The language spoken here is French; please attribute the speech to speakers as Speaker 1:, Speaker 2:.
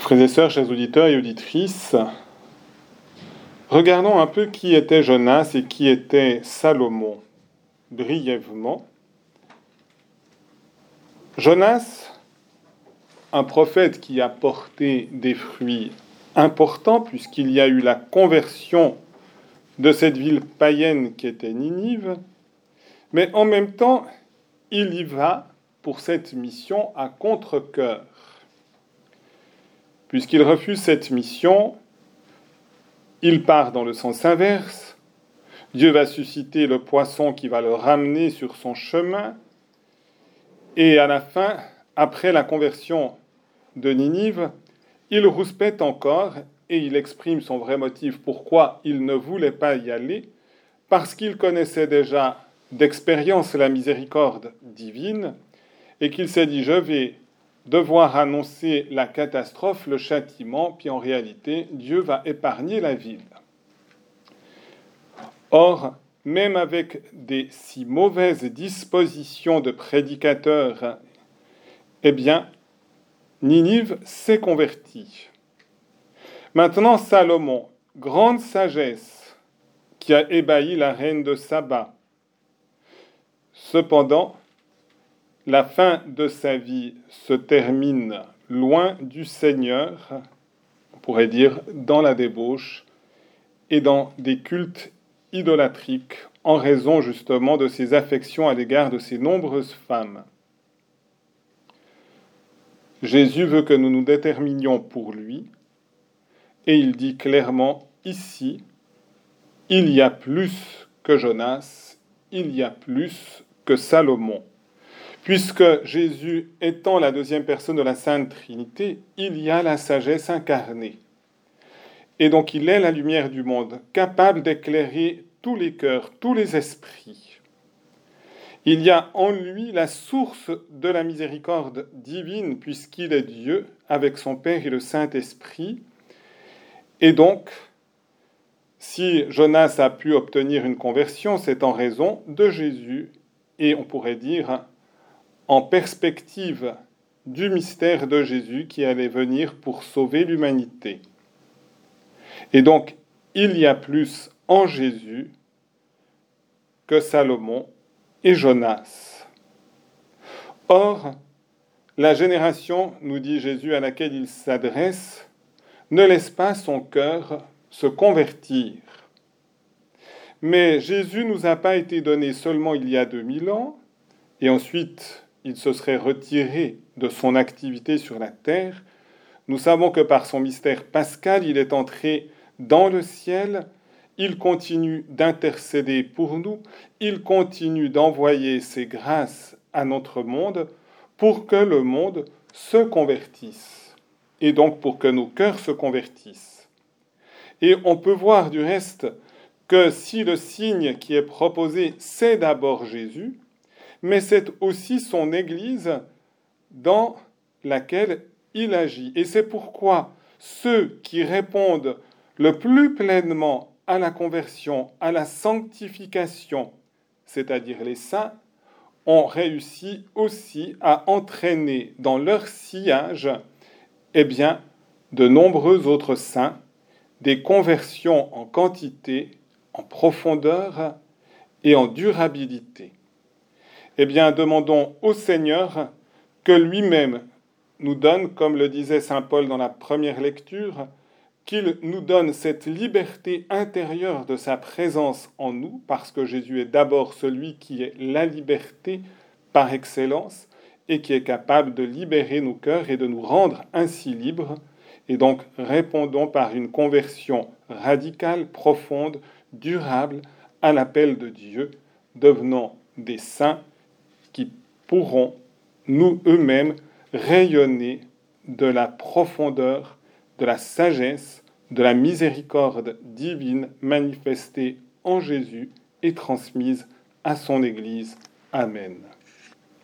Speaker 1: Frères et sœurs, chers auditeurs et auditrices, regardons un peu qui était Jonas et qui était Salomon, brièvement. Jonas, un prophète qui a porté des fruits importants, puisqu'il y a eu la conversion de cette ville païenne qui était Ninive, mais en même temps, il y va pour cette mission à contre-coeur. Puisqu'il refuse cette mission, il part dans le sens inverse. Dieu va susciter le poisson qui va le ramener sur son chemin. Et à la fin, après la conversion de Ninive, il rouspète encore et il exprime son vrai motif pourquoi il ne voulait pas y aller, parce qu'il connaissait déjà d'expérience la miséricorde divine et qu'il s'est dit je vais devoir annoncer la catastrophe, le châtiment, puis en réalité, Dieu va épargner la ville. Or, même avec des si mauvaises dispositions de prédicateurs, eh bien, Ninive s'est converti. Maintenant, Salomon, grande sagesse, qui a ébahi la reine de Saba. Cependant, la fin de sa vie se termine loin du Seigneur, on pourrait dire dans la débauche et dans des cultes idolâtriques en raison justement de ses affections à l'égard de ses nombreuses femmes. Jésus veut que nous nous déterminions pour lui et il dit clairement ici, il y a plus que Jonas, il y a plus que Salomon puisque Jésus étant la deuxième personne de la Sainte Trinité, il y a la sagesse incarnée. Et donc il est la lumière du monde, capable d'éclairer tous les cœurs, tous les esprits. Il y a en lui la source de la miséricorde divine, puisqu'il est Dieu avec son Père et le Saint-Esprit. Et donc, si Jonas a pu obtenir une conversion, c'est en raison de Jésus et on pourrait dire en perspective du mystère de Jésus qui allait venir pour sauver l'humanité. Et donc, il y a plus en Jésus que Salomon et Jonas. Or, la génération, nous dit Jésus, à laquelle il s'adresse, ne laisse pas son cœur se convertir. Mais Jésus nous a pas été donné seulement il y a 2000 ans, et ensuite il se serait retiré de son activité sur la terre, nous savons que par son mystère pascal, il est entré dans le ciel, il continue d'intercéder pour nous, il continue d'envoyer ses grâces à notre monde pour que le monde se convertisse, et donc pour que nos cœurs se convertissent. Et on peut voir du reste que si le signe qui est proposé, c'est d'abord Jésus, mais c'est aussi son Église dans laquelle il agit. Et c'est pourquoi ceux qui répondent le plus pleinement à la conversion, à la sanctification, c'est-à-dire les saints, ont réussi aussi à entraîner dans leur sillage eh bien, de nombreux autres saints, des conversions en quantité, en profondeur et en durabilité eh bien, demandons au Seigneur que lui-même nous donne, comme le disait Saint Paul dans la première lecture, qu'il nous donne cette liberté intérieure de sa présence en nous, parce que Jésus est d'abord celui qui est la liberté par excellence et qui est capable de libérer nos cœurs et de nous rendre ainsi libres. Et donc répondons par une conversion radicale, profonde, durable à l'appel de Dieu, devenant des saints qui pourront, nous eux-mêmes, rayonner de la profondeur, de la sagesse, de la miséricorde divine manifestée en Jésus et transmise à son Église. Amen.